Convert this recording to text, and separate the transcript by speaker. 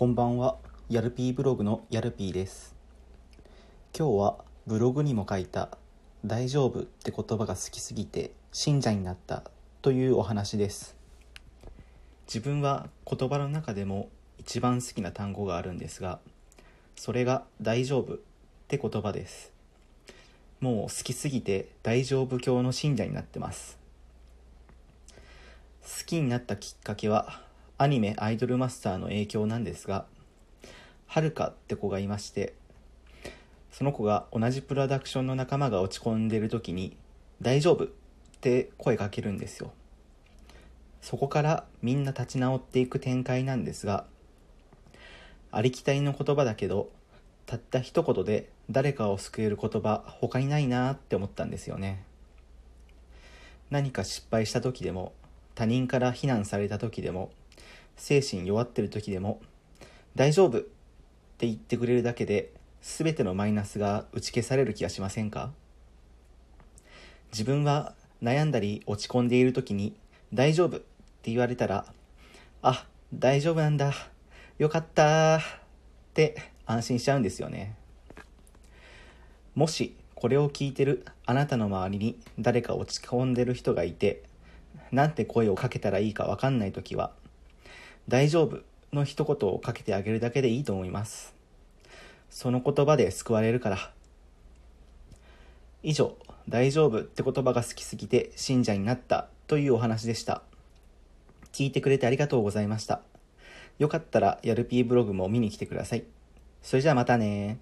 Speaker 1: こんばんは、やるぴーブログのやるぴーです。今日はブログにも書いた大丈夫って言葉が好きすぎて信者になったというお話です。自分は言葉の中でも一番好きな単語があるんですが、それが大丈夫って言葉です。もう好きすぎて大丈夫教の信者になってます。好きになったきっかけはアニメ「アイドルマスター」の影響なんですがはるかって子がいましてその子が同じプロダクションの仲間が落ち込んでる時に「大丈夫」って声かけるんですよ。そこからみんな立ち直っていく展開なんですがありきたりの言葉だけどたった一言で誰かを救える言葉他にないなって思ったんですよね。何か失敗した時でも他人から非難された時でも精神弱ってる時でも大丈夫って言ってくれるだけで全てのマイナスが打ち消される気がしませんか？自分は悩んだり落ち込んでいる時に大丈夫って言われたらあ大丈夫なんだよかったって安心しちゃうんですよね。もしこれを聞いてるあなたの周りに誰か落ち込んでる人がいてなんて声をかけたらいいかわかんない時は大丈夫の一言をかけてあげるだけでいいと思います。その言葉で救われるから。以上大丈夫って言葉が好きすぎて信者になったというお話でした。聞いてくれてありがとうございました。よかったらやるピーブログも見に来てください。それじゃあまたね